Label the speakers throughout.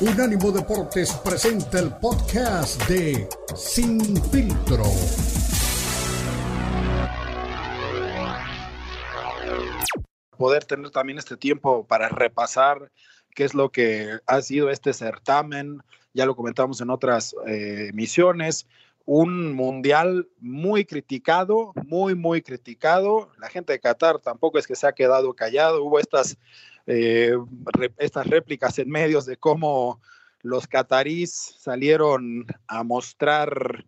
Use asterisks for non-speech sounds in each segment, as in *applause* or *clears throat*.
Speaker 1: Unánimo Deportes presenta el podcast de Sin Filtro.
Speaker 2: Poder tener también este tiempo para repasar qué es lo que ha sido este certamen, ya lo comentamos en otras eh, misiones, un mundial muy criticado, muy, muy criticado. La gente de Qatar tampoco es que se ha quedado callado. Hubo estas, eh, estas réplicas en medios de cómo los catarís salieron a mostrar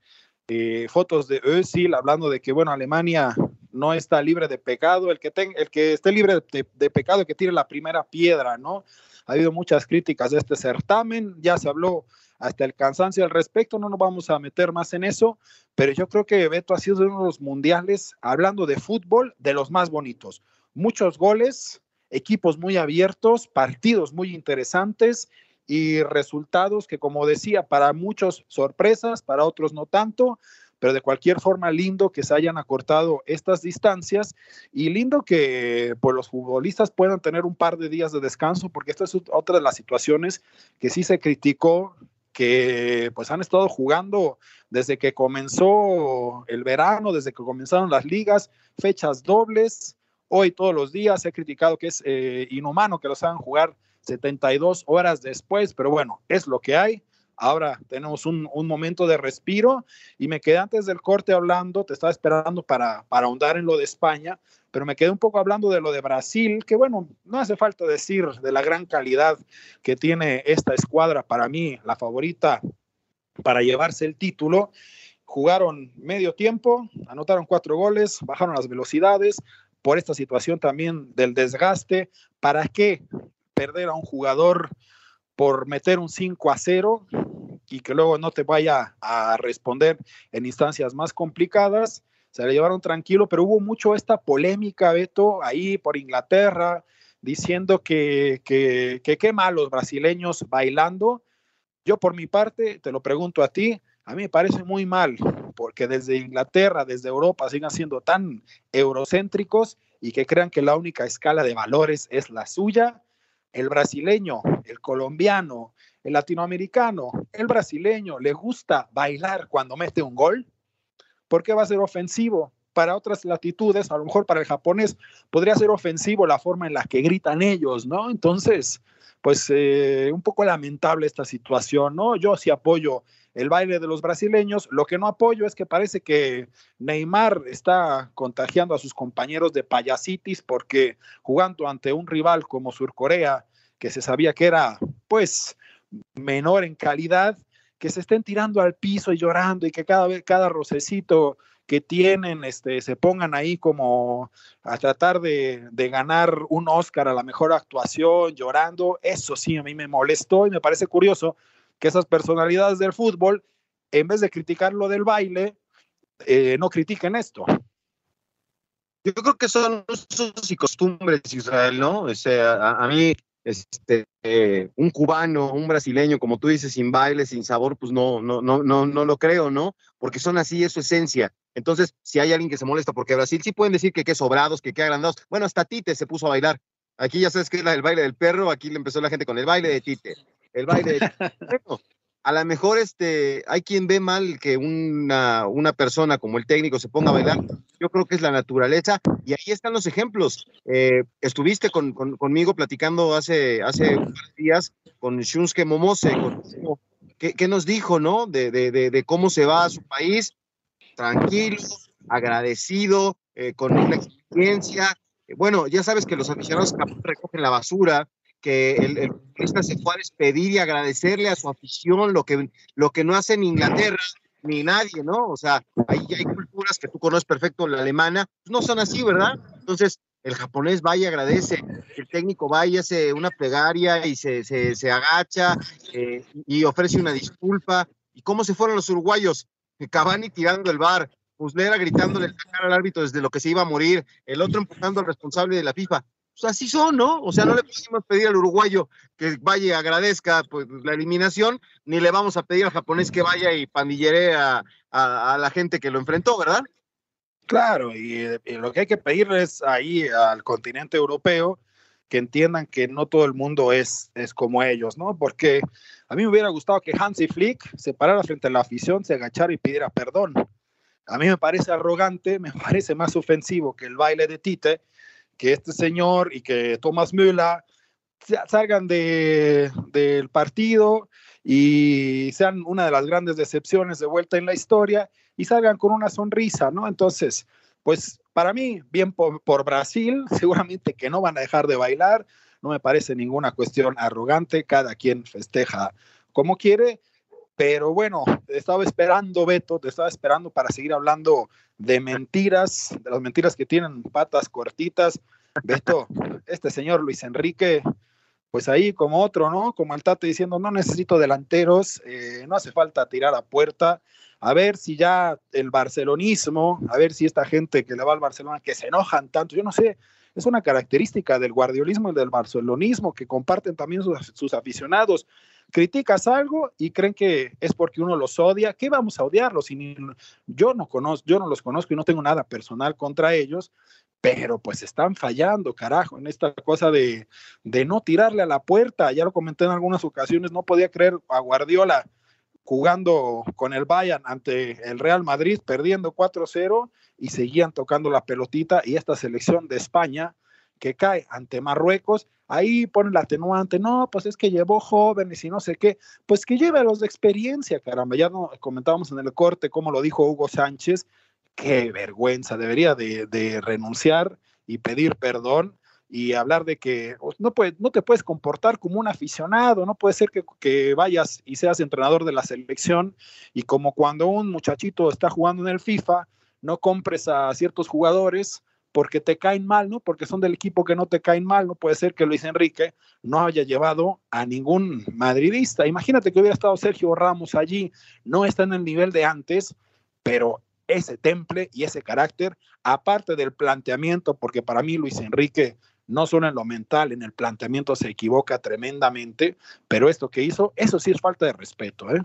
Speaker 2: eh, fotos de Özil hablando de que, bueno, Alemania no está libre de pecado. El que, el que esté libre de, de pecado, que tire la primera piedra, ¿no? Ha habido muchas críticas de este certamen. Ya se habló hasta el cansancio al respecto, no nos vamos a meter más en eso, pero yo creo que Beto ha sido uno de los mundiales, hablando de fútbol, de los más bonitos. Muchos goles, equipos muy abiertos, partidos muy interesantes y resultados que, como decía, para muchos sorpresas, para otros no tanto, pero de cualquier forma lindo que se hayan acortado estas distancias y lindo que pues, los futbolistas puedan tener un par de días de descanso, porque esta es otra de las situaciones que sí se criticó que pues han estado jugando desde que comenzó el verano, desde que comenzaron las ligas, fechas dobles. Hoy todos los días he criticado que es eh, inhumano que los hagan jugar 72 horas después, pero bueno, es lo que hay. Ahora tenemos un, momento de respiro y me quedé antes del corte hablando, te estaba esperando para, para ahondar en lo de España, pero me quedé un poco hablando de lo de Brasil, que bueno, no hace falta decir de la gran calidad que tiene esta escuadra, para mí la favorita para llevarse el título. Jugaron medio tiempo, anotaron cuatro goles, bajaron las velocidades por esta situación también del desgaste. ¿Para qué perder a un jugador por meter un 5 a 0 y que luego no te vaya a responder en instancias más complicadas? se le llevaron tranquilo, pero hubo mucho esta polémica, Beto, ahí por Inglaterra, diciendo que qué que, que mal los brasileños bailando. Yo por mi parte, te lo pregunto a ti, a mí me parece muy mal, porque desde Inglaterra, desde Europa, siguen siendo tan eurocéntricos y que crean que la única escala de valores es la suya. El brasileño, el colombiano, el latinoamericano, el brasileño, le gusta bailar cuando mete un gol porque va a ser ofensivo. Para otras latitudes, a lo mejor para el japonés, podría ser ofensivo la forma en la que gritan ellos, ¿no? Entonces, pues eh, un poco lamentable esta situación, ¿no? Yo sí apoyo el baile de los brasileños. Lo que no apoyo es que parece que Neymar está contagiando a sus compañeros de payasitis porque jugando ante un rival como Surcorea, que se sabía que era pues menor en calidad, que se estén tirando al piso y llorando y que cada vez, cada rocecito que tienen, este, se pongan ahí como a tratar de, de, ganar un Oscar a la mejor actuación, llorando, eso sí a mí me molestó y me parece curioso que esas personalidades del fútbol, en vez de criticar lo del baile, eh, no critiquen esto.
Speaker 3: Yo creo que son usos y costumbres, Israel, ¿no? O sea, a, mí este, un cubano, un brasileño, como tú dices, sin baile, sin sabor, pues no, no, no, no, no lo creo, ¿no? Porque son así, es su esencia. Entonces, si hay alguien que se molesta, porque Brasil sí pueden decir que qué sobrados, que qué agrandados. Bueno, hasta Tite se puso a bailar. Aquí ya sabes que es el baile del perro, aquí le empezó la gente con el baile de Tite. El baile *laughs* de a lo mejor este, hay quien ve mal que una, una persona como el técnico se ponga a bailar. Yo creo que es la naturaleza y ahí están los ejemplos. Eh, estuviste con, conmigo platicando hace, hace unos días con Shunsuke Momose, ¿qué, nos dijo, no? De, de, de, cómo se va a su país, tranquilo, agradecido, eh, con una experiencia. Bueno, ya sabes que los aficionados recogen la basura, que el, el se fue a despedir y agradecerle a su afición lo que, lo que no hace en Inglaterra ni nadie, ¿no? O sea, ahí hay culturas que tú conoces perfecto, la alemana, pues no son así, ¿verdad? Entonces, el japonés va y agradece, el técnico va y hace una plegaria y se, se, se agacha eh, y ofrece una disculpa. ¿Y cómo se fueron los uruguayos? Cavani tirando el bar, Muslera gritándole la cara al árbitro desde lo que se iba a morir, el otro empujando al responsable de la FIFA. Pues, así son, ¿no? O sea, no le podemos pedir al uruguayo que vaya y agradezca pues, la eliminación, ni le vamos a pedir al japonés que vaya y pandillere a, la gente que lo enfrentó, ¿verdad?
Speaker 2: Claro, y, lo que hay que pedirles ahí al continente europeo que entiendan que no todo el mundo es, es como ellos, ¿no? Porque a mí me hubiera gustado que Hansi Flick se parara frente a la afición, se agachara y pidiera perdón. A mí me parece arrogante, me *laughs* parece más ofensivo que el baile de Tite, que este señor y que Thomas Müller salgan de, del partido y sean una de las grandes decepciones de vuelta en la historia y salgan con una sonrisa, ¿no? Entonces, pues para mí, bien por, por, Brasil, *laughs* seguramente que no van a dejar de bailar, no me parece ninguna cuestión arrogante, cada quien festeja como quiere, pero bueno, estaba esperando, Beto, te estaba esperando para seguir hablando de mentiras, de las mentiras que tienen patas cortitas. Beto, este señor Luis Enrique, pues ahí como otro, ¿no? Como el Tate diciendo, no necesito delanteros, eh, no hace falta tirar a puerta, a ver si ya el barcelonismo, a ver si esta gente que le va al Barcelona, que se enojan tanto, yo no sé, es una característica del guardiolismo y del barcelonismo que comparten también sus, sus, aficionados. Criticas algo y creen que es porque uno los odia. ¿Qué vamos a odiarlos? Si yo no conozco, yo no los conozco y no tengo nada personal contra ellos, pero pues están fallando, carajo, en esta cosa de, de no tirarle a la puerta. Ya lo comenté en algunas ocasiones, no podía creer a Guardiola jugando con el Bayern ante el Real Madrid, perdiendo 4-0 y seguían tocando la pelotita y esta selección de España que cae ante Marruecos, ahí pone la atenuante, no, pues es que llevó jóvenes y no sé qué, pues que lleve a los de experiencia, caramba, ya no comentábamos en el corte cómo lo dijo Hugo Sánchez, qué vergüenza, debería de, renunciar y pedir perdón y hablar de que no, puede, no te puedes comportar como un aficionado, no puede ser que, vayas y seas entrenador de la selección y como cuando un muchachito está jugando en el FIFA, no compres a ciertos jugadores porque te caen mal, ¿no? Porque son del equipo que no te caen mal, no puede ser que Luis Enrique no haya llevado a ningún madridista. Imagínate que hubiera estado Sergio Ramos allí, no está en el nivel de antes, pero ese temple y ese carácter, aparte del planteamiento, porque para mí Luis Enrique no solo en lo mental, en el planteamiento se equivoca tremendamente, pero esto que hizo, eso sí es falta de respeto, ¿eh?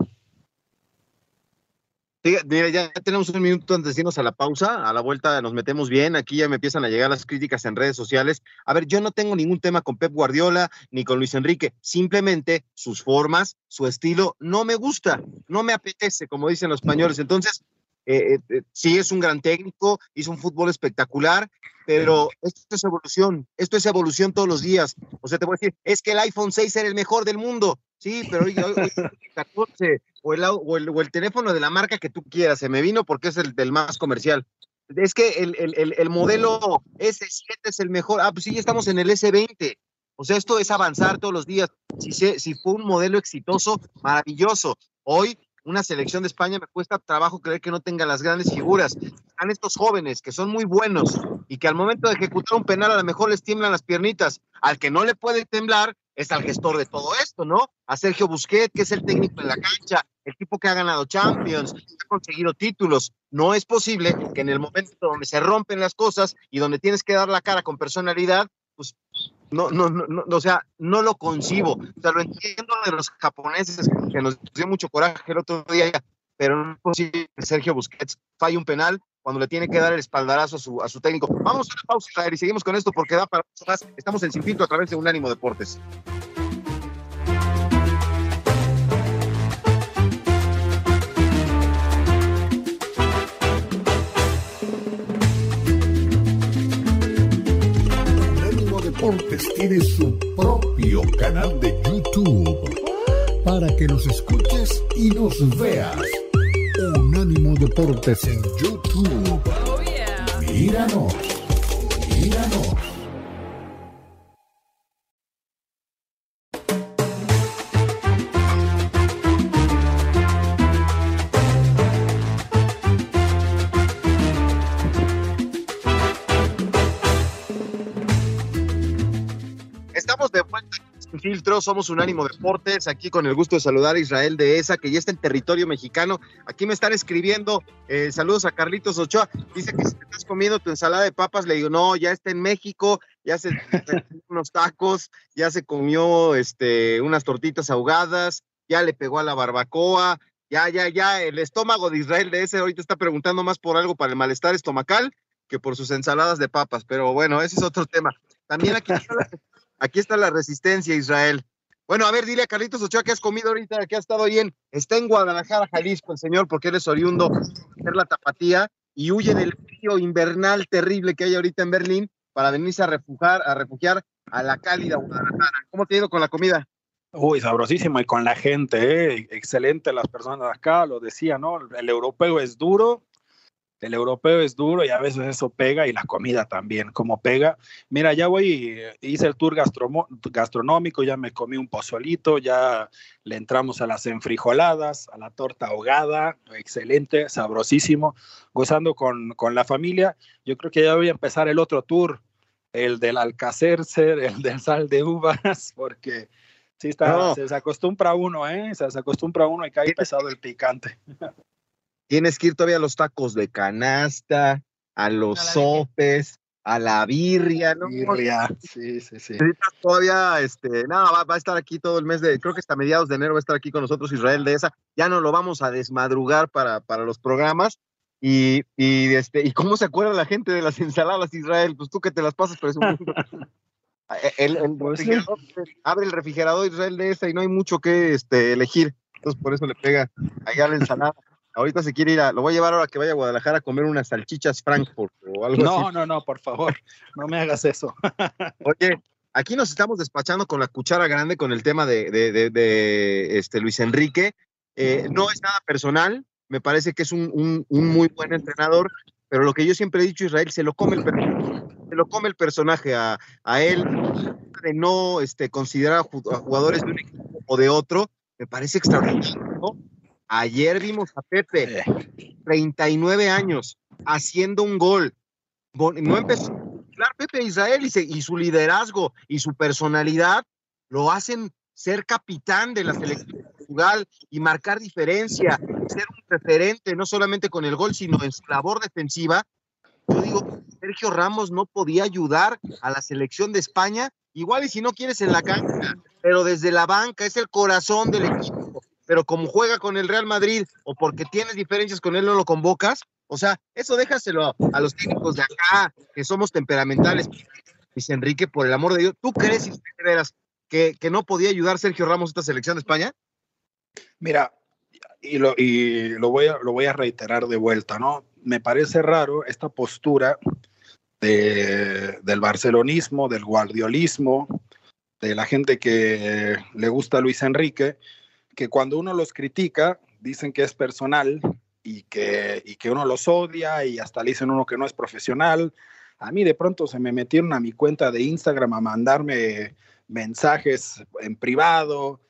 Speaker 3: Mira, ya tenemos un minuto antes de irnos a la pausa. A la vuelta nos metemos bien. Aquí ya me empiezan a llegar las críticas en redes sociales. A ver, yo no tengo ningún tema con Pep Guardiola ni con Luis Enrique. Simplemente sus formas, su estilo, no me gusta, no me apetece, como dicen los españoles. Entonces, eh, eh, sí es un gran técnico, hizo un fútbol espectacular, pero esto es evolución, esto es evolución todos los días. O sea, te voy a decir, es que el iPhone 6 era el mejor del mundo, sí, pero hoy, hoy, hoy 14, o el, o, el, o el, teléfono de la marca que tú quieras, se me vino porque es el del más comercial. Es que el, el, el modelo S7 es el mejor, ah, pues sí, estamos en el S20. O sea, esto es avanzar todos los días. Si, se, si fue un modelo exitoso, maravilloso. Hoy una selección de España me cuesta trabajo creer que no tenga las grandes figuras. Están estos jóvenes que son muy buenos y que al momento de ejecutar un penal a lo mejor les tiemblan las piernitas. Al que no le puede temblar es al gestor de todo esto, ¿no? A Sergio Busquets, que es el técnico en la cancha, el tipo que ha ganado Champions, que ha conseguido títulos. No es posible que en el momento donde se rompen las cosas y donde tienes que dar la cara con personalidad, pues no, no, no, no, o sea, no lo concibo. O sea, lo entiendo de los japoneses que nos dio mucho coraje el otro día, pero no es posible que Sergio Busquets falle un penal cuando le tiene que dar el espaldarazo a su, a su técnico. Vamos a la pausa y seguimos con esto porque da para más. Estamos en Sin Filtro a través de Unánimo Deportes.
Speaker 1: Deportes tiene su propio canal de YouTube para que nos escuches y nos veas. Unánimo Deportes en YouTube.
Speaker 3: ミラの。Filtro, somos Unánimo Deportes, aquí con el gusto de saludar a Israel de ESA, que ya está en territorio mexicano. Aquí me están escribiendo, eh, saludos a Carlitos Ochoa, dice que si te estás comiendo tu ensalada de papas, le digo, no, ya está en México, ya se *laughs* unos tacos, ya se comió este, unas tortitas ahogadas, ya le pegó a la barbacoa, ya, ya, ya, el estómago de Israel de ese ahorita está preguntando más por algo para el malestar estomacal que por sus ensaladas de papas, pero bueno, ese es otro tema. También aquí aquí está la resistencia, Israel. Bueno, a ver, dile a Carlitos Ochoa que has comido ahorita, que ha estado bien. Está en Guadalajara, Jalisco, el señor, porque él es oriundo de la tapatía y huye del frío invernal terrible que hay ahorita en Berlín para venirse a refugiar, a refugiar a la cálida Guadalajara. ¿Cómo te ha ido con la comida?
Speaker 2: Uy, sabrosísimo y con la gente, ¿eh? excelente las personas acá, lo decía, ¿no? El europeo es duro, el europeo es duro y a veces eso pega y la comida también, como pega. Mira, ya voy, hice el tour gastronómico, ya me comí un pozolito, ya le entramos a las enfrijoladas, a la torta ahogada, excelente, sabrosísimo, gozando con, con la familia. Yo creo que ya voy a empezar el otro tour, el del alcacercer, el del sal de uvas, *laughs* porque sí está, se, acostumbra uno, ¿eh? Se, acostumbra uno y cae pesado el picante. *laughs*
Speaker 3: Tienes que ir todavía a los tacos de canasta, a los sopes, a la birria, ¿no?
Speaker 2: Birria, sí, sí, sí.
Speaker 3: Todavía, este, nada, va, va, a estar aquí todo el mes de, creo que hasta mediados de enero va a estar aquí con nosotros Israel de esa. Ya no lo vamos a desmadrugar para, para los programas. Y, y, este, ¿y cómo se acuerda la gente de las ensaladas, Israel? Pues tú que te las pasas presumiendo. *laughs* el, el pues abre el refrigerador Israel de esa y no hay mucho que este, elegir. Entonces por eso le pega allá la ensalada. Ahorita se quiere ir a, lo voy a llevar ahora que vaya a Guadalajara a comer unas salchichas Frankfurt o algo
Speaker 2: así. No, no, no, por favor, no me hagas eso. *laughs*
Speaker 3: Oye, aquí nos estamos despachando con la cuchara grande con el tema de, de, de, este Luis Enrique. Eh, no es nada personal, me parece que es un, un, un, muy buen entrenador, pero lo que yo siempre he dicho, Israel, se lo come el personaje, se lo come el personaje a, a él, de no este, considerar a jugadores de un equipo o de otro, me parece extraordinario. Ayer vimos a Pepe, 39 años, haciendo un gol. No empezó a Pepe Israel y, su liderazgo y su personalidad lo hacen ser capitán de la selección de Portugal y marcar diferencia, ser un referente no solamente con el gol, sino en su labor defensiva. Yo digo, Sergio Ramos no podía ayudar a la selección de España, igual y si no quieres en la cancha, pero desde la banca es el corazón del equipo pero como juega con el Real Madrid o porque tienes diferencias con él, no lo convocas. O sea, eso déjaselo a los técnicos de acá, que somos temperamentales. Dice Enrique, por el amor de Dios, ¿tú crees, que, que no podía ayudar Sergio Ramos a esta selección de España?
Speaker 2: Mira, y lo, y lo, voy a, lo voy a reiterar de vuelta, ¿no? Me parece raro esta postura de, del barcelonismo, del guardiolismo, de la gente que le gusta a Luis Enrique, que cuando uno los critica, dicen que es personal y que, y que uno los odia y hasta le dicen uno que no es profesional. A mí de pronto se me metieron a mi cuenta de Instagram a mandarme mensajes en privado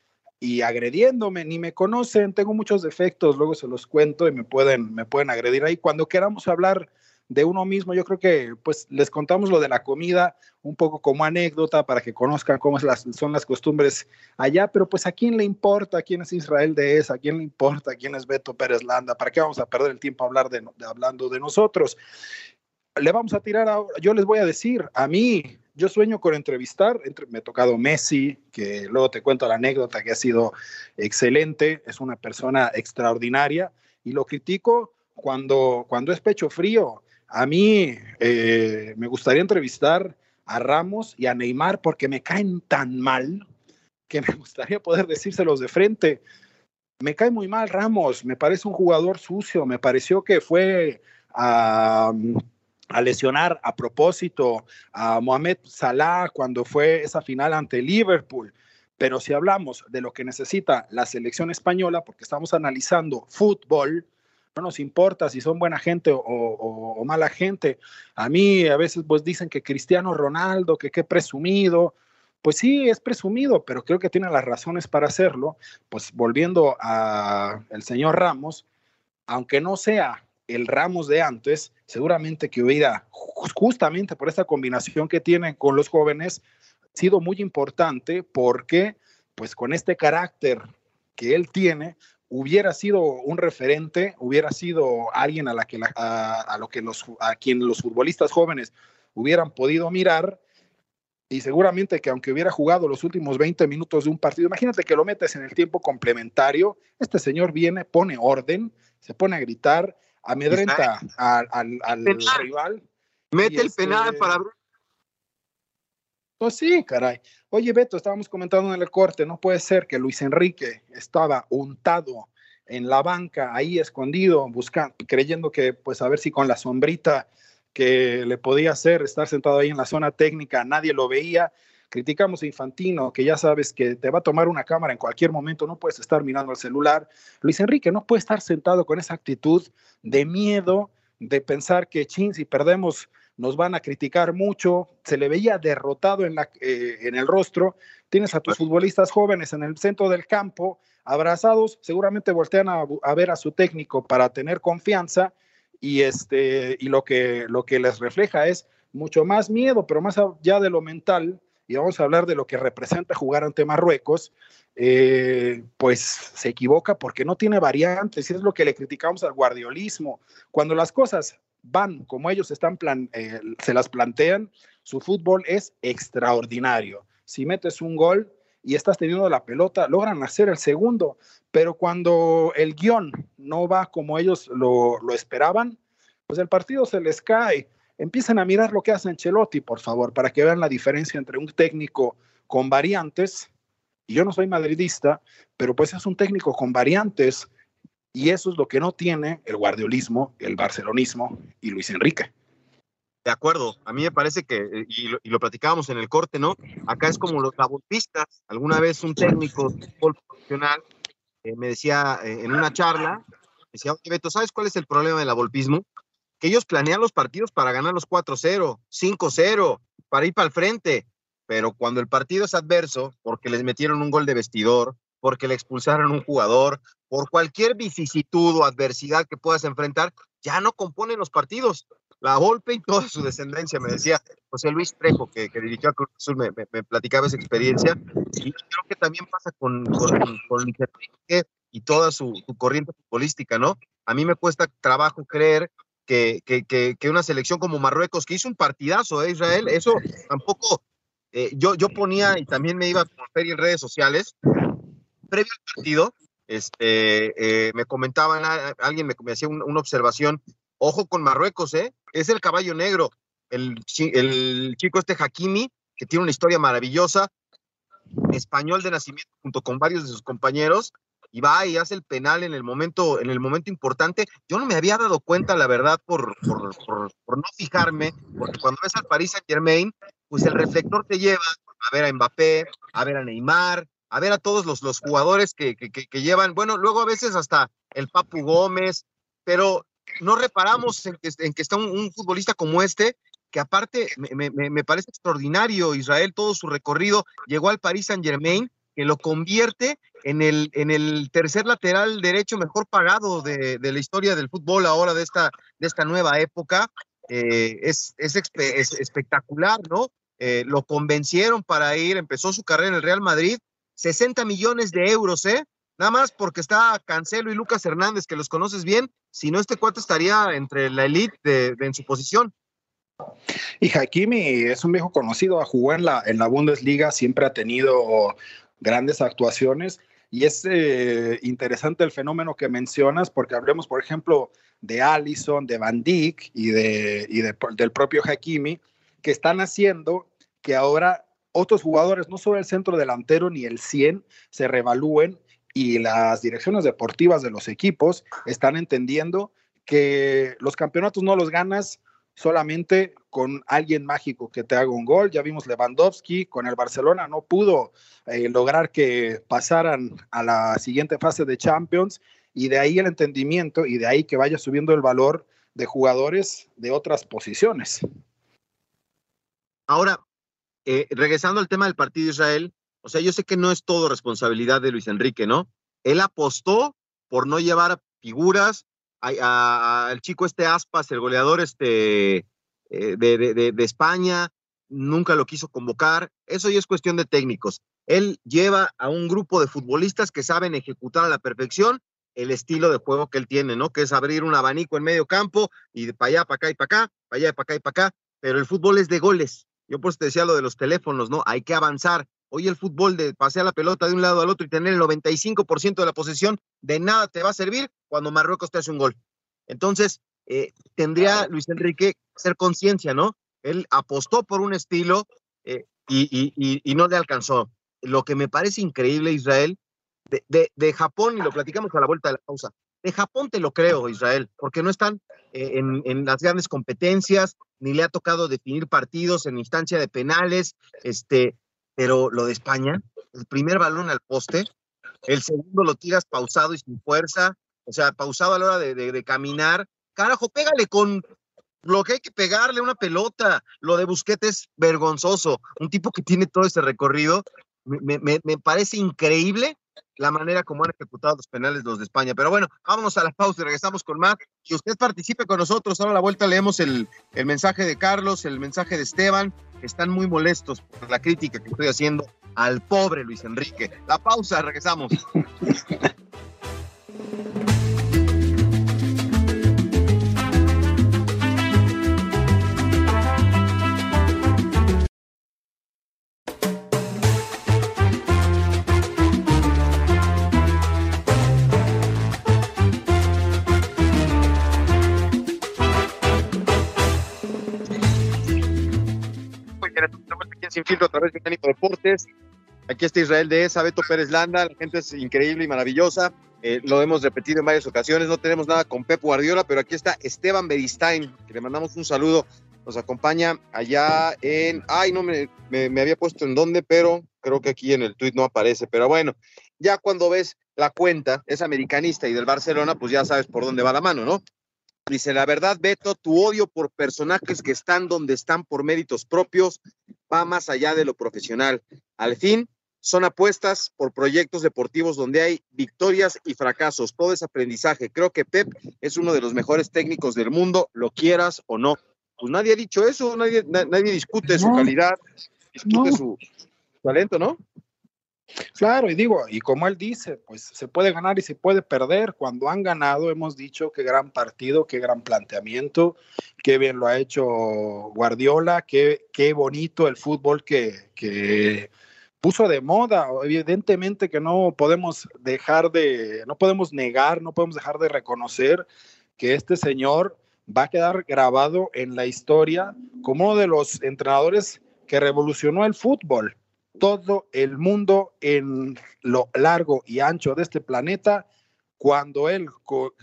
Speaker 2: y agrediéndome, ni me conocen, tengo muchos defectos, luego se los cuento y me pueden, me pueden agredir ahí. Cuando queramos hablar de uno mismo. Yo creo que pues les contamos lo de la comida un poco como anécdota para que conozcan cómo son las costumbres allá, pero pues a quién le importa quién es Israel de esa, a quién le importa quién es Beto Pérez Landa, para qué vamos a perder el tiempo hablar de, hablando de nosotros. Le vamos a tirar ahora, yo les voy a decir, a mí yo sueño con entrevistar, me ha tocado Messi, que luego te cuento la anécdota que ha sido excelente, es una persona extraordinaria y lo critico cuando, cuando es pecho frío. A mí eh, me gustaría entrevistar a Ramos y a Neymar porque me caen tan mal que me *laughs* gustaría poder decírselos de frente. Me cae muy mal Ramos, me parece un jugador sucio, me pareció que fue a, a lesionar a propósito a Mohamed Salah cuando fue esa final ante Liverpool. Pero si hablamos de lo que necesita la selección española, porque estamos analizando fútbol, no nos importa si son buena gente o, mala gente. A mí a veces pues dicen que Cristiano Ronaldo, que qué presumido. Pues sí, es presumido, pero creo que tiene las razones para hacerlo. Pues volviendo a el señor Ramos, aunque no sea el Ramos de antes, seguramente que hubiera, justamente por esta combinación que tienen con los jóvenes, sido muy importante porque, pues con este carácter que él tiene, hubiera sido un referente, hubiera sido alguien a, la que a, lo que los, a quien los futbolistas jóvenes hubieran podido mirar y seguramente que aunque hubiera jugado los últimos 20 minutos de un partido, imagínate que lo metes en el tiempo complementario, este señor viene, pone orden, se pone a gritar, amedrenta al, al, rival.
Speaker 3: Mete el penal este para
Speaker 2: Pues sí, caray. Oye, Beto, estábamos comentando en el corte, no puede ser que Luis Enrique estaba untado en la banca, ahí escondido, buscando, creyendo que, pues, a ver si con la sombrita que le podía hacer, estar sentado ahí en la zona técnica, nadie lo veía. Criticamos a Infantino, que ya sabes que te va a tomar una cámara en cualquier momento, no puedes estar mirando el celular. Luis Enrique no puede estar sentado con esa actitud de miedo, de pensar que, chin, si perdemos nos van a criticar mucho, se le veía derrotado en, la, eh, en el rostro, tienes a tus futbolistas jóvenes en el centro del campo, abrazados, seguramente voltean a, ver a su técnico para tener confianza y, este, y lo, que, lo que les refleja es mucho más miedo, pero más allá de lo mental, y vamos a hablar de lo que representa jugar ante Marruecos, eh, pues se equivoca porque no tiene variantes, y es lo que le criticamos al guardiolismo. Cuando las cosas van como ellos están eh, se las plantean, su fútbol es extraordinario. Si metes un gol y estás teniendo la pelota, logran hacer el segundo, pero cuando el guion no va como ellos lo, esperaban, pues el partido se les cae. Empiezan a mirar lo que hace Ancelotti, por favor, para que vean la diferencia entre un técnico con variantes, y yo no soy madridista, pero pues es un técnico con variantes y eso es lo que no tiene el guardiolismo, el barcelonismo y Luis Enrique.
Speaker 3: De acuerdo, a mí me parece que, eh, y lo, y platicábamos en el corte, ¿no? Acá es como los labotistas. Alguna vez un técnico de fútbol profesional eh, me decía eh, en una charla, decía, oye Beto, ¿sabes cuál es el problema del abolpismo? Que ellos planean los partidos para ganar los 4-0, 5-0, para ir para el frente, pero cuando el partido es adverso, porque les metieron un gol de vestidor, porque le expulsaron un jugador, por cualquier vicisitud o adversidad que puedas enfrentar, ya no componen los partidos. La Volpe y toda su descendencia, me decía José Luis Trejo, que, dirigió a Cruz Azul, me, platicaba esa experiencia. Y creo que también pasa con, con, con y toda su, corriente futbolística, ¿no? A mí me cuesta trabajo creer que, que, una selección como Marruecos, que hizo un partidazo ¿eh, Israel, eso tampoco, eh, yo, yo ponía y también me iba a conocer en redes sociales, previo al partido, este, eh, me comentaban, alguien me, hacía una observación, ojo con Marruecos, ¿eh? Es el caballo negro, el, chico este Hakimi, que tiene una historia maravillosa, español de nacimiento junto con varios de sus compañeros, y va y hace el penal en el momento, en el momento importante. Yo no me había dado cuenta, la verdad, por, por, por, no fijarme, porque cuando ves al Paris Saint Germain, pues el reflector te lleva a ver a Mbappé, a ver a Neymar, a ver a todos los, los jugadores que, que, llevan, bueno, luego a veces hasta el Papu Gómez, pero no reparamos en que, en que está un, futbolista como este, que aparte me, me, me, parece extraordinario, Israel, todo su recorrido, llegó al Paris Saint Germain, que lo convierte en el, en el tercer lateral derecho mejor pagado de, de la historia del fútbol ahora de esta, de esta nueva época. Eh, es, es, es, espectacular, ¿no? Eh, lo convencieron para ir, empezó su carrera en el Real Madrid 60 millones de euros, ¿eh? Nada más porque está Cancelo y Lucas Hernández, que los conoces bien, si no este cuate estaría entre la elite de, en su posición.
Speaker 2: Y Hakimi es un viejo conocido, jugó en la, en la Bundesliga, siempre ha tenido grandes actuaciones y es eh, interesante el fenómeno que mencionas porque hablemos, por ejemplo, de Allison, de Van Dijk y, de, y del propio Hakimi, que están haciendo que ahora otros jugadores, no solo el centro delantero ni el 100, se revalúen y las direcciones deportivas de los equipos están entendiendo que los campeonatos no los ganas solamente con alguien mágico que te haga un gol. Ya vimos Lewandowski con el Barcelona, no pudo eh, lograr que pasaran a la siguiente fase de Champions y de ahí el entendimiento y de ahí que vaya subiendo el valor de jugadores de otras posiciones.
Speaker 3: Ahora, eh, regresando al tema del partido de Israel, o sea, yo sé que no es todo responsabilidad de Luis Enrique, ¿no? Él apostó por no llevar figuras al chico este Aspas, el goleador este, eh, de, de, España, nunca lo quiso convocar. Eso ya es cuestión de técnicos. Él lleva a un grupo de futbolistas que saben ejecutar a la perfección el estilo de juego que él tiene, ¿no? Que es abrir un abanico en medio campo y de para allá, para acá y para acá, para allá, para acá y para acá. Pero el fútbol es de goles. Yo pues te decía lo de los teléfonos, ¿no? Hay que avanzar. Hoy el fútbol de pasear la pelota de un lado al otro y tener el 95% de la posesión, de nada te va a servir cuando Marruecos te hace un gol. Entonces, eh, tendría Luis Enrique ser conciencia, ¿no? Él apostó por un estilo, eh, y, no le alcanzó. Lo que me parece increíble, Israel, de, de, Japón, y lo platicamos a la vuelta de la pausa, de Japón te lo creo, Israel, porque no están eh, en, las grandes competencias, ni le ha tocado definir partidos en instancia de penales, este, pero lo de España, el primer balón al poste, el segundo lo tiras pausado y sin fuerza, o sea, pausado a la hora de, caminar. Carajo, pégale con lo que hay que pegarle una pelota. Lo de Busquets es vergonzoso. Un tipo que tiene todo ese recorrido. Me, parece increíble la manera como han ejecutado los penales los de España. Pero bueno, vámonos a la pausa y regresamos con más. Que usted participe con nosotros. Ahora a la vuelta leemos el, el mensaje de Carlos, el mensaje de Esteban, están muy molestos por la crítica que estoy haciendo al pobre Luis Enrique. La pausa, regresamos. *laughs* sin filtro a través de Mecánico Deportes. Aquí está Israel de ESA, Beto Pérez Landa, la gente es increíble y maravillosa. Eh, lo hemos repetido en varias ocasiones, no tenemos nada con Pep Guardiola, pero aquí está Esteban Beristain, que le mandamos un saludo. Nos acompaña allá en. Ay, no me, me, había puesto en dónde, pero creo que aquí en el tweet no aparece. Pero bueno, ya cuando ves la cuenta, es americanista y del Barcelona, pues ya sabes por dónde va la mano, ¿no? Dice, la verdad, Beto, tu odio por personajes que están donde están por méritos propios va más allá de lo profesional. Al fin, son apuestas por proyectos deportivos donde hay victorias y fracasos. Todo es aprendizaje. Creo que Pep es uno de los mejores técnicos del mundo, lo quieras o no. Pues nadie ha dicho eso, nadie, nadie discute su calidad, discute su talento, ¿no?
Speaker 2: Claro, y digo, y como él dice, pues se puede ganar y se puede perder. Cuando han ganado, hemos dicho qué gran partido, qué gran planteamiento, qué bien lo ha hecho Guardiola, qué, qué bonito el fútbol que, que puso de moda. Evidentemente que no podemos dejar de, no podemos negar, no podemos dejar de reconocer que este señor va a quedar grabado en la historia como uno de los entrenadores que revolucionó el fútbol todo el mundo en lo largo y ancho de este planeta, cuando él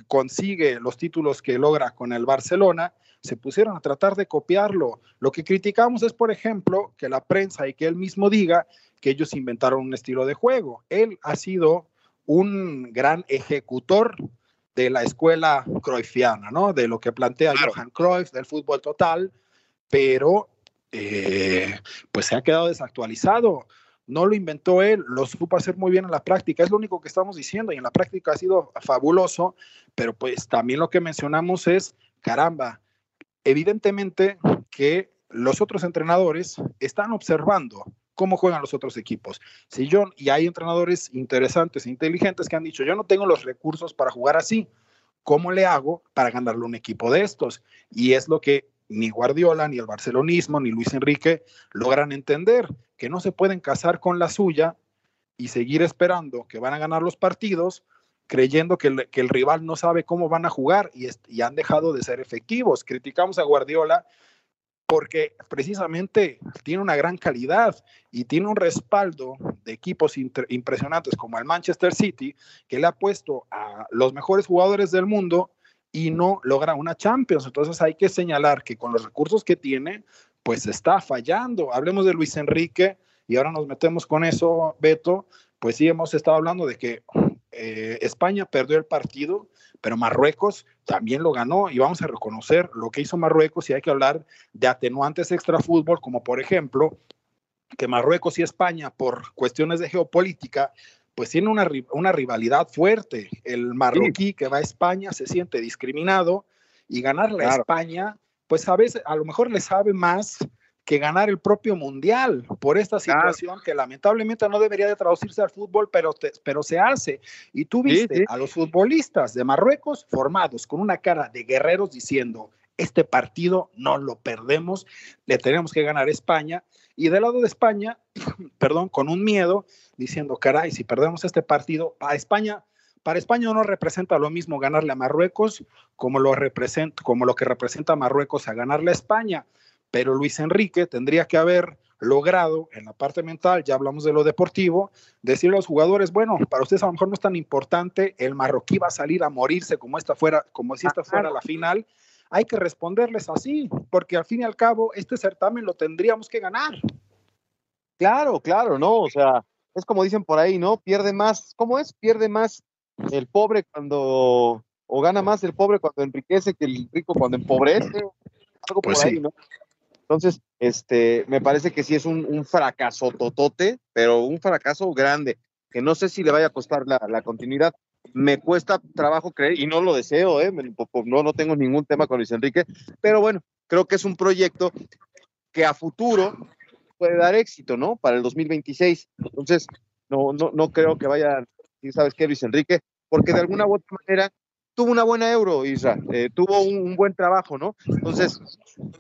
Speaker 2: consigue los títulos que logra con el Barcelona, se pusieron a tratar de copiarlo. Lo que criticamos es, por ejemplo, que la prensa y que él mismo diga que ellos inventaron un estilo de juego. Él ha sido un gran ejecutor de la escuela cruyffiana, ¿no? De lo que plantea Johan Cruyff, del fútbol total, pero eh, pues se ha quedado desactualizado. No lo inventó él, lo supo hacer muy bien en la práctica, es lo único que estamos diciendo y en la práctica ha sido fabuloso, pero pues también lo que mencionamos es, caramba, evidentemente que los otros entrenadores están observando cómo juegan los otros equipos. Si yo, y hay entrenadores interesantes e inteligentes que han dicho, yo no tengo los recursos para jugar así, ¿cómo le hago para ganarle un equipo de estos? Y es lo que ni Guardiola, ni el barcelonismo, ni Luis Enrique logran entender que no se pueden casar con la suya y seguir esperando que van a ganar los partidos, creyendo que el, rival no sabe cómo van a jugar y, y, han dejado de ser efectivos. Criticamos a Guardiola porque precisamente tiene una gran calidad y tiene un respaldo de equipos impresionantes como el Manchester City, que le ha puesto a los mejores jugadores del mundo y no logra una Champions. Entonces hay que señalar que con los recursos que tiene, pues está fallando. Hablemos de Luis Enrique y ahora nos metemos con eso, Beto. Pues sí, hemos estado hablando de que eh, España perdió el partido, pero Marruecos también lo ganó y vamos a reconocer lo que hizo Marruecos y hay que hablar de atenuantes extra fútbol, como por ejemplo que Marruecos y España, por cuestiones de geopolítica, pues tiene una, una rivalidad fuerte. El marroquí que va a España se siente discriminado y ganarle a España, pues a veces a lo mejor le sabe más que ganar el propio mundial por esta situación que lamentablemente no debería de traducirse al fútbol, pero, pero se hace. Y tú viste a los futbolistas de Marruecos formados con una cara de guerreros diciendo, este partido no lo perdemos, le tenemos que ganar a España. Y del lado de España, *clears throat* perdón, con un miedo, diciendo, caray, si perdemos este partido, a España, para España no representa lo mismo ganarle a Marruecos como lo, representa, como lo que representa Marruecos a ganarle a España. Pero Luis Enrique tendría que haber logrado en la parte mental, ya hablamos de lo deportivo, decirle a los jugadores, bueno, para ustedes a lo mejor no es tan importante, el marroquí va a salir a morirse como esta fuera, como si esta fuera la final, hay que responderles así, porque al fin y al cabo este certamen lo tendríamos que ganar.
Speaker 3: Claro, claro, ¿no? O sea, es como dicen por ahí, ¿no? Pierde más, ¿cómo es? Pierde más el pobre cuando, o gana más el pobre cuando enriquece que el rico cuando empobrece, algo por pues ahí, ¿no? Entonces, este, me parece que sí es un, fracaso totote, pero un fracaso grande, que no sé si le vaya a costar la, continuidad. Me cuesta trabajo creer, y no lo deseo, ¿eh? no, no tengo ningún tema con Luis Enrique, pero bueno, creo que es un proyecto que a futuro puede dar éxito, ¿no? Para el 2026. Entonces, no, no, no creo que vaya, ¿sabes qué, Luis Enrique? Porque de alguna u otra manera tuvo una buena euro, Isra, eh, tuvo un, buen trabajo, ¿no? Entonces,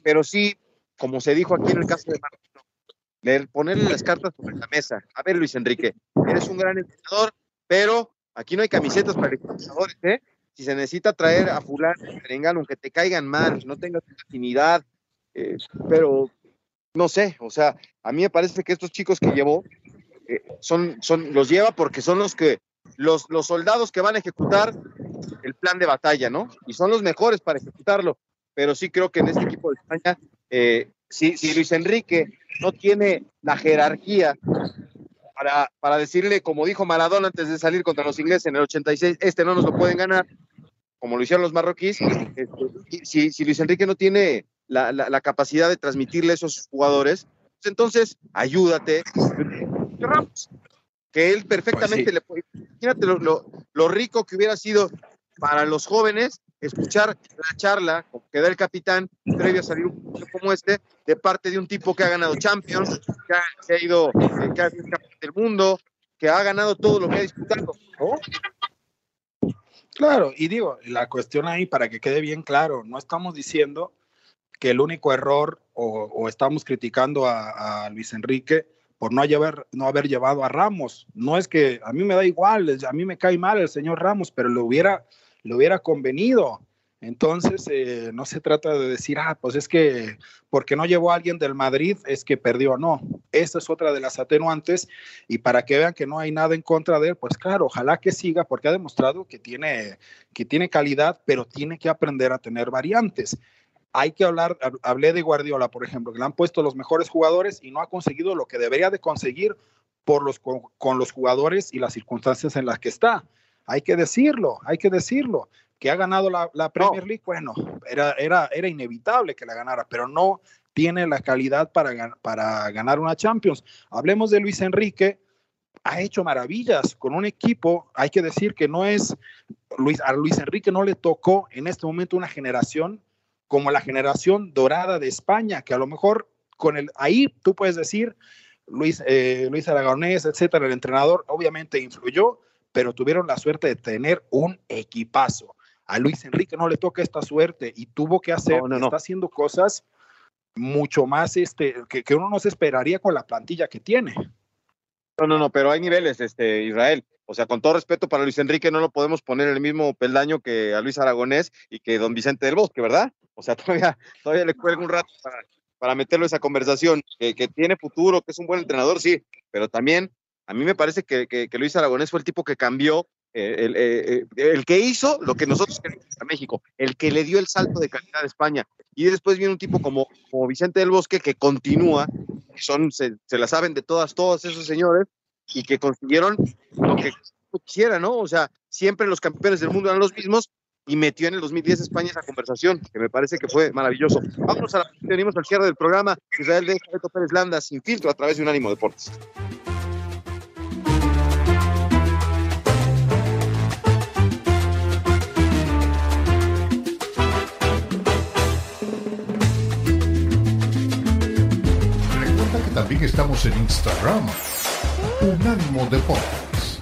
Speaker 3: pero sí como se dijo aquí en el caso de Martino, ponerle las cartas sobre la mesa. A ver, Luis Enrique, eres un gran entrenador, pero aquí no hay camisetas para entrenadores, ¿eh? Si se necesita traer a fulano, vengan, aunque te caigan mal, no tengas afinidad, eh, pero no sé, o sea, a mí me parece que estos chicos que llevó eh, son, son, los lleva porque son los que, los, los soldados que van a ejecutar el plan de batalla, ¿no? Y son los mejores para ejecutarlo pero sí creo que en este equipo de España, eh, si, Luis Enrique no tiene la jerarquía para, para decirle, como dijo Maradona antes de salir contra los ingleses en el 86, este no nos lo pueden ganar, como lo hicieron los marroquíes, este, si, si, Luis Enrique no tiene la, la, capacidad de transmitirle a esos jugadores, pues entonces ayúdate. Que él perfectamente pues le puede. Imagínate lo, lo, lo rico que hubiera sido para los jóvenes escuchar la charla que da el capitán previo a salir un como este, de parte de un tipo que ha ganado Champions, que ha, ido, eh, campeón del mundo, que ha ganado todo lo que ha disputado,
Speaker 2: Claro, y digo, la cuestión ahí, para que quede bien claro, no estamos diciendo que el único error o, estamos criticando a, a, Luis Enrique por no haber, no haber llevado a Ramos. No es que a mí me da igual, a mí me cae mal el señor Ramos, pero lo hubiera, le hubiera convenido. Entonces, eh, no se trata de decir, ah, pues es que porque no llevó a alguien del Madrid es que perdió. No, esa es otra de las atenuantes. Y para que vean que no hay nada en contra de él, pues claro, ojalá que siga, porque ha demostrado que tiene, que tiene calidad, pero tiene que aprender a tener variantes. Hay que hablar, hablé de Guardiola, por ejemplo, que le han puesto los mejores jugadores y no ha conseguido lo que debería de conseguir por los, con los jugadores y las circunstancias en las que está hay que decirlo, hay que decirlo. Que ha ganado la, Premier League, bueno, era, era, era inevitable que la ganara, pero no tiene la calidad para, para ganar una Champions. Hablemos de Luis Enrique, ha hecho maravillas con un equipo, hay que decir que no es, Luis, a Luis Enrique no le tocó en este momento una generación como la generación dorada de España, que a lo mejor con el, ahí tú puedes decir, Luis, eh, Luis Aragonés, etcétera, el entrenador obviamente influyó, pero tuvieron la suerte de tener un equipazo. A Luis Enrique no le toca esta suerte y tuvo que hacer, está haciendo cosas mucho más este, que, que, uno no se esperaría con la plantilla que tiene.
Speaker 3: No, no, no, pero hay niveles, este, Israel. O sea, con todo respeto para Luis Enrique, no lo podemos poner en el mismo peldaño que a Luis Aragonés y que don Vicente del Bosque, ¿verdad? O sea, *laughs* todavía, todavía le cuelga un rato para, para meterlo en esa conversación, que, que, tiene futuro, que es un buen entrenador, sí, pero también a mí me parece que, Luis Aragonés fue el tipo que cambió, eh, eh, eh, el, que hizo lo que nosotros queremos a México, el que le dio el salto de calidad a España. Y después viene un tipo como, como Vicente del Bosque que continúa, son, se, la saben de todas, todos esos señores, y que consiguieron lo que quisiera, ¿no? O sea, siempre los campeones del mundo eran los mismos, y metió en el 2010 España esa conversación, que me parece que fue maravilloso. Vamos a la venimos al cierre del programa. Israel de Beto Pérez Landa, sin filtro, a través de un ánimo deportes.
Speaker 1: Estamos en Instagram. Unánimo Deportes.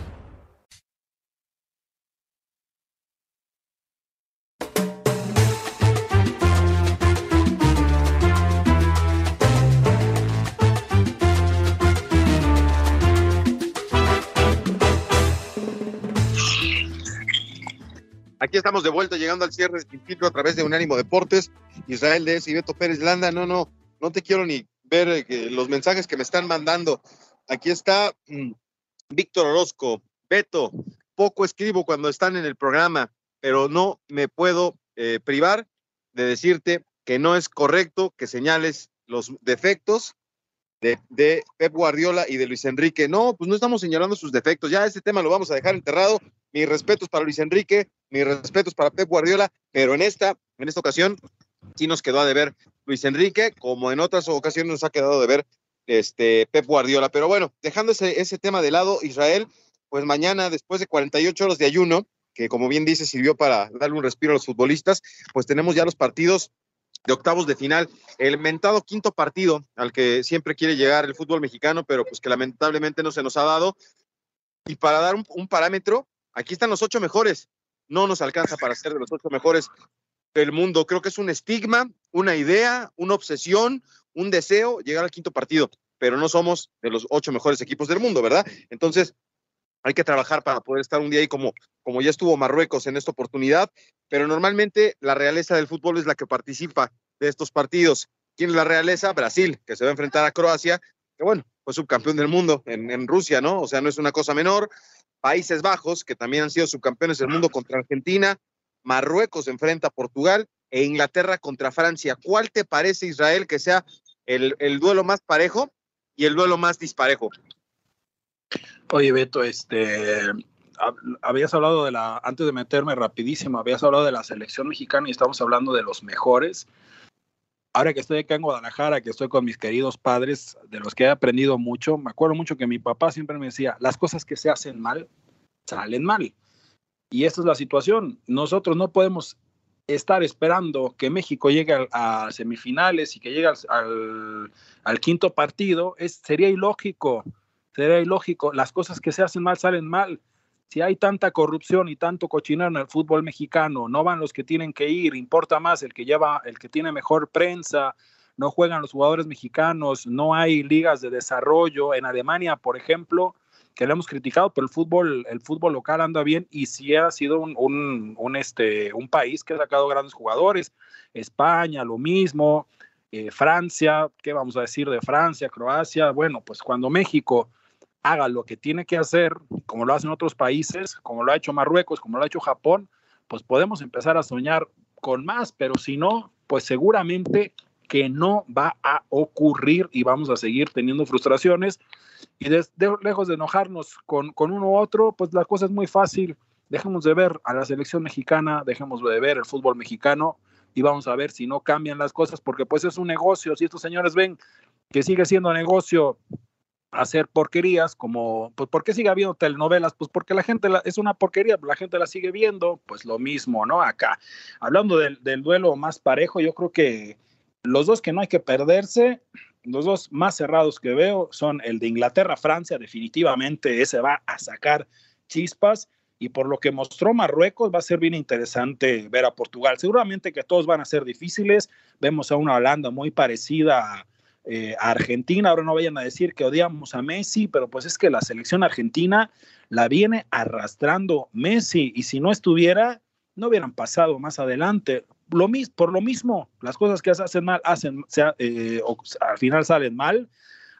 Speaker 3: Aquí estamos de vuelta llegando al cierre de filtro a través de Unánimo Deportes. Israel de y Pérez Landa. No, no, no te quiero ni ver eh, los mensajes que me están mandando. Aquí está mm, Víctor Orozco. Beto, poco escribo cuando están en el programa, pero no me puedo eh, privar de decirte que no es correcto que señales los defectos de, de, Pep Guardiola y de Luis Enrique. No, pues no estamos señalando sus defectos. Ya este tema lo vamos a dejar enterrado. Mis respetos para Luis Enrique, mis respetos para Pep Guardiola, pero en esta, en esta ocasión sí nos quedó a deber Luis Enrique, como en otras ocasiones nos ha quedado de ver este Pep Guardiola. Pero bueno, dejando ese, ese tema de lado, Israel, pues mañana, después de 48 horas de ayuno, que como bien dice, sirvió para darle un respiro a los futbolistas, pues tenemos ya los partidos de octavos de final, el mentado quinto partido al que siempre quiere llegar el fútbol mexicano, pero pues que lamentablemente no se nos ha dado. Y para dar un, un parámetro, aquí están los ocho mejores. No nos alcanza para ser de los ocho mejores del mundo. Creo que es un estigma, una idea, una obsesión, un deseo llegar al quinto partido, pero no somos de los ocho mejores equipos del mundo, ¿verdad? Entonces, hay que trabajar para poder estar un día ahí como, como ya estuvo Marruecos en esta oportunidad, pero normalmente la realeza del fútbol es la que participa de estos partidos. ¿Quién es la realeza? Brasil, que se va a enfrentar a Croacia, que bueno, fue subcampeón del mundo en, en Rusia, ¿no? O sea, no es una cosa menor. Países Bajos, que también han sido subcampeones del mundo contra Argentina. Marruecos enfrenta a Portugal e Inglaterra contra Francia. ¿Cuál te parece, Israel, que sea el, el duelo más parejo y el duelo más disparejo?
Speaker 2: Oye, Beto, este, habías hablado de la, antes de meterme rapidísimo, habías hablado de la selección mexicana y estamos hablando de los mejores. Ahora que estoy acá en Guadalajara, que estoy con mis queridos padres, de los que he aprendido mucho, me acuerdo mucho que mi papá siempre me decía, las cosas que se hacen mal, salen mal. Y esta es la situación. Nosotros no podemos estar esperando que México llegue a, semifinales y que llegue al quinto partido. Es, sería ilógico sería ilógico. Las cosas que se hacen mal salen mal. Si hay tanta corrupción y tanto cochinero en el fútbol mexicano, no van los que tienen que ir, importa más el que lleva, el que tiene mejor prensa, no juegan los jugadores mexicanos, no hay ligas de desarrollo. En Alemania, por ejemplo, que le hemos criticado, pero el fútbol, el fútbol local anda bien y sí ha sido un, un, un este, un país que ha sacado grandes jugadores. España, lo mismo. Eh, Francia, ¿qué vamos a decir de Francia, Croacia? Bueno, pues cuando México haga lo que tiene que hacer, como lo hacen otros países, como lo ha hecho Marruecos, como lo ha hecho Japón, pues podemos empezar a soñar con más, pero si no, pues seguramente que no va a ocurrir y vamos a seguir teniendo frustraciones. Y desde lejos de enojarnos con, con uno u otro, pues la cosa es muy fácil. Dejemos de ver a la selección mexicana, dejemos de ver el fútbol mexicano y vamos a ver si no cambian las cosas, porque pues es un negocio. Si estos señores ven que sigue siendo negocio hacer porquerías como, pues, ¿por qué sigue habiendo telenovelas? Pues porque la gente la, es una porquería, la gente la sigue viendo, pues lo mismo, ¿no? Acá, hablando del, duelo más parejo, yo creo que los dos que no hay que perderse, los dos más cerrados que veo son el de Inglaterra-Francia, definitivamente ese va a sacar chispas. Y por lo que mostró Marruecos, va a ser bien interesante ver a Portugal. Seguramente que todos van a ser difíciles. Vemos a una Holanda muy parecida a, eh, a Argentina. Ahora no vayan a decir que odiamos a Messi, pero pues es que la selección argentina la viene arrastrando Messi y si no estuviera, no hubieran pasado más adelante. Por lo mismo, las cosas que hacen mal, hacen, eh, o, al final salen mal.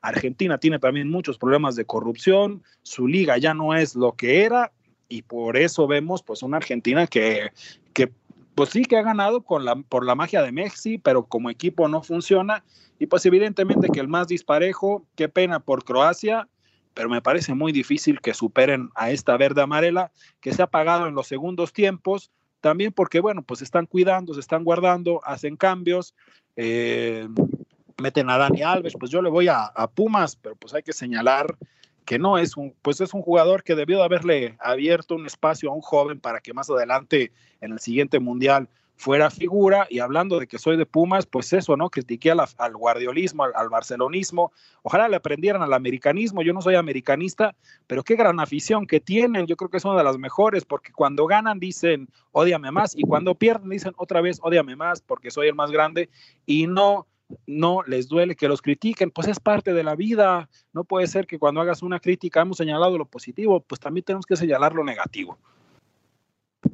Speaker 2: Argentina tiene también muchos problemas de corrupción, su liga ya no es lo que era y por eso vemos pues una Argentina que, que pues sí que ha ganado con la, por la magia de Messi, pero como equipo no funciona. Y pues evidentemente que el más disparejo, qué pena por Croacia, pero me parece muy difícil que superen a esta verde amarela que se ha pagado en los segundos tiempos, también porque, bueno, pues están cuidando, se están guardando, hacen cambios, eh, meten a Dani Alves, pues yo le voy a, a Pumas, pero pues hay que señalar que no es un, pues es un jugador que debió de haberle abierto un espacio a un joven para que más adelante en el siguiente mundial fuera figura. Y hablando de que soy de Pumas, pues eso, ¿no? Critiqué al, guardiolismo, al, al, barcelonismo. Ojalá le aprendieran al americanismo. Yo no soy americanista, pero qué gran afición que tienen. Yo creo que es una de las mejores, porque cuando ganan dicen, odiame más, y cuando pierden dicen otra vez, odiame más, porque soy el más grande, y no no les duele que los critiquen, pues es parte de la vida. No puede ser que cuando hagas una crítica hemos señalado lo positivo, pues también tenemos que señalar lo negativo.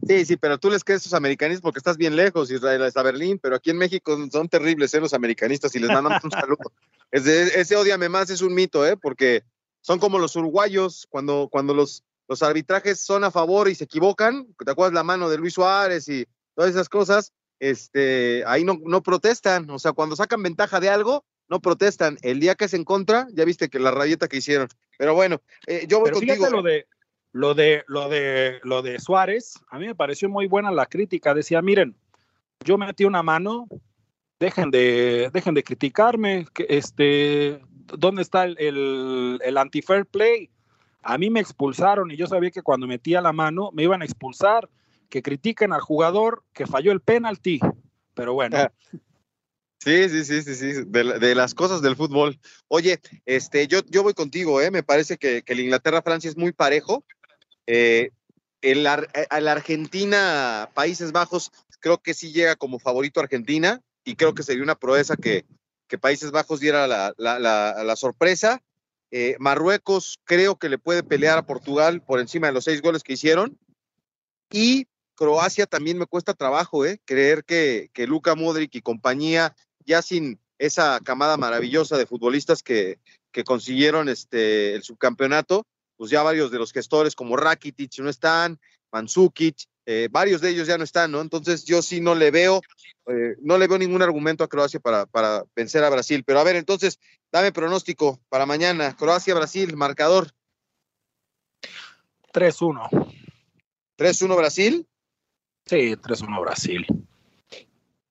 Speaker 3: Sí, sí, pero tú les crees a esos americanistas porque estás bien lejos, Israel, hasta Berlín, pero aquí en México son terribles ¿eh? los americanistas y les mandamos un saludo. *laughs* Ese, ese odiame más es un mito, ¿eh? Porque son como los uruguayos, cuando, cuando los, los arbitrajes son a favor y se equivocan, te acuerdas la mano de Luis Suárez y todas esas cosas, este, ahí no, no protestan, o sea, cuando sacan ventaja de algo, no protestan. El día que es en contra, ya viste que la rayeta que hicieron. Pero bueno, eh, yo voy
Speaker 2: Pero
Speaker 3: contigo.
Speaker 2: Lo de, lo de, lo de, lo de Suárez, a mí me pareció muy buena la crítica. Decía, miren, yo metí una mano, dejen de, dejen de criticarme, este, ¿dónde está el, el, anti-fair play? A mí me expulsaron y yo sabía que cuando metía la mano me iban a expulsar, que critiquen al jugador que falló el penalti. Pero bueno.
Speaker 3: Ah. Sí, sí, sí, sí, sí, de, de, las cosas del fútbol. Oye, este, yo, yo voy contigo, ¿eh? Me parece que, que el Inglaterra-Francia es muy parejo. Eh, el, el Argentina, Países Bajos, creo que sí llega como favorito Argentina y creo que sería una proeza que, Países Bajos diera la, la, la, la sorpresa. Eh, Marruecos creo que le puede pelear a Portugal por encima de los seis goles que hicieron. Y Croacia también me cuesta trabajo, ¿eh? Creer que, que Luka Modric y compañía, ya sin esa camada maravillosa de futbolistas que, que consiguieron este, el subcampeonato, pues ya varios de los gestores como Rakitic no están, Mandzukic, eh, varios de ellos ya no están, ¿no? Entonces yo sí no le veo, eh, no le veo ningún argumento a Croacia para, para vencer a Brasil. Pero a ver, entonces, dame pronóstico para mañana. Croacia-Brasil, marcador.
Speaker 2: 3-1.
Speaker 3: ¿3-1 Brasil?
Speaker 2: Sí, 3-1 Brasil.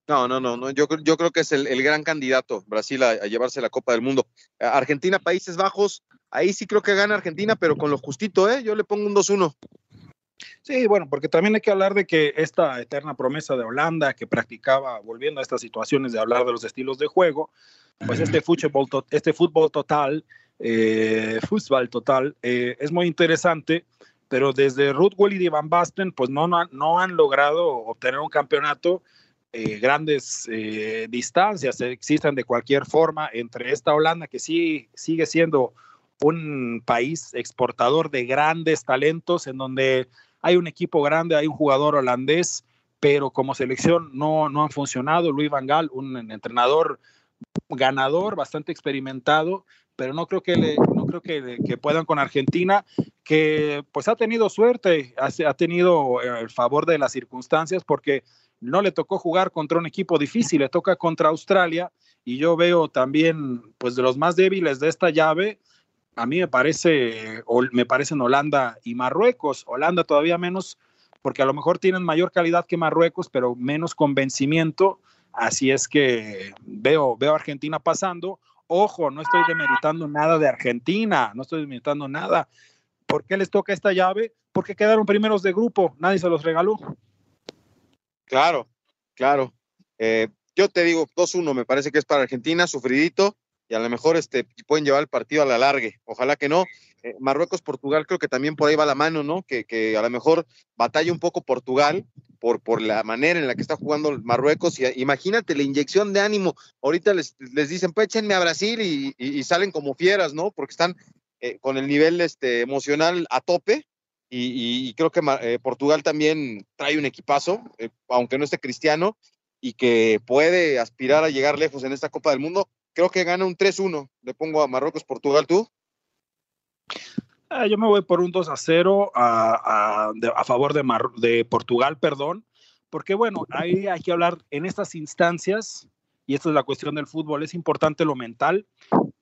Speaker 3: No, no, no, no. Yo, yo creo que es el, el gran candidato Brasil a, llevarse la Copa del Mundo. Argentina, Países Bajos, ahí sí creo que gana Argentina, pero con lo justito, ¿eh? Yo le pongo un 2-1.
Speaker 2: Sí, bueno, porque también hay que hablar de que esta eterna promesa de Holanda que practicaba, volviendo a estas situaciones de hablar de los estilos de juego, pues este fútbol, este fútbol total, eh, fútbol total, eh, es muy interesante, pero desde Ruth y Van Basten, pues no, no, no han logrado obtener un campeonato. Eh, grandes eh, distancias existen de cualquier forma entre esta Holanda que sí sigue siendo un país exportador de grandes talentos en donde hay un equipo grande, hay un jugador holandés, pero como selección no, no han funcionado. Luis Van Gaal, un entrenador ganador, bastante experimentado, pero no creo que, le, no creo que, que, puedan con Argentina, que pues ha tenido suerte, ha, ha, tenido el favor de las circunstancias porque no le tocó jugar contra un equipo difícil, le toca contra Australia y yo veo también pues de los más débiles de esta llave, a mí me parece, me parecen Holanda y Marruecos, Holanda todavía menos porque a lo mejor tienen mayor calidad que Marruecos, pero menos convencimiento, así es que veo, veo a Argentina pasando, Ojo, no estoy demeritando nada de Argentina, no estoy demeritando nada. ¿Por qué les toca esta llave? Porque quedaron primeros de grupo, nadie se los regaló.
Speaker 3: Claro, claro. Eh, yo te digo, 2-1 me parece que es para Argentina, sufridito, y a lo mejor este, pueden llevar el partido a la largue. Ojalá que no. Eh, Marruecos, Portugal, creo que también por ahí va la mano, ¿no? Que, que a lo mejor batalla un poco Portugal por, por la manera en la que está jugando Marruecos. Y, imagínate la inyección de ánimo. Ahorita les, les dicen, pues échenme a Brasil y, y, y salen como fieras, ¿no? Porque están eh, con el nivel este, emocional a tope. Y, creo que eh, Portugal también trae un equipazo, eh, aunque no esté cristiano, y que puede aspirar a llegar lejos en esta Copa del Mundo. Creo que gana un 3-1. Le pongo a Marruecos, Portugal, ¿tú?
Speaker 2: Ah, yo me voy por un 2 a 0 a, a, favor de, Mar, de, Portugal, perdón, porque bueno, ahí hay que hablar en estas instancias, y esta es la cuestión del fútbol, es importante lo mental,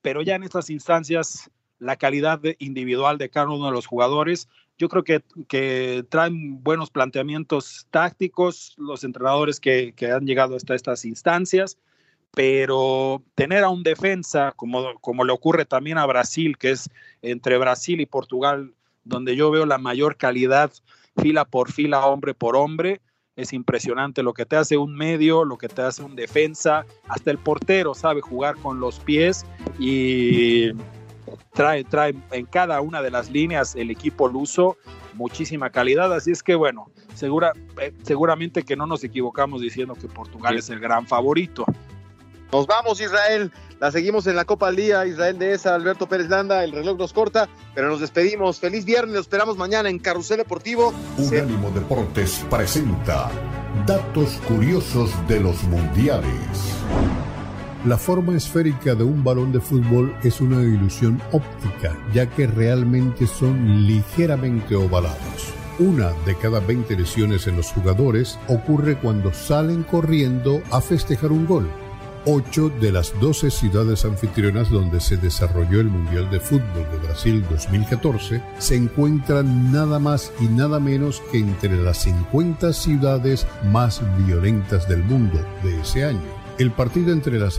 Speaker 2: pero ya en estas instancias la calidad de, individual de cada uno de los jugadores, yo creo que, que traen buenos planteamientos tácticos los entrenadores que, que han llegado hasta estas instancias, pero tener a un defensa, como, como le ocurre también a Brasil, que es entre Brasil y Portugal, donde yo veo la mayor calidad fila por fila, hombre por hombre, es impresionante lo que te hace un medio, lo que te hace un defensa, hasta el portero sabe jugar con los pies y trae, trae en cada una de las líneas el equipo luso muchísima calidad, así es que bueno, segura, eh, seguramente que no nos equivocamos diciendo que Portugal sí. es el gran favorito
Speaker 3: Nos vamos, Israel. La seguimos en la Copa al Día. Israel de esa, Alberto Pérez Landa. El reloj nos corta, pero nos despedimos. Feliz viernes. Lo esperamos mañana en Carrusel Deportivo.
Speaker 1: Unánimo Deportes presenta Datos Curiosos de los Mundiales. La forma esférica de un balón de fútbol es una ilusión óptica, ya que realmente son ligeramente ovalados. Una de cada 20 lesiones en los jugadores ocurre cuando salen corriendo a festejar un gol. Ocho de las 12 ciudades anfitrionas donde se desarrolló el Mundial de Fútbol de Brasil 2014 se encuentran nada más y nada menos que entre las 50 ciudades más violentas del mundo de ese año. El partido entre las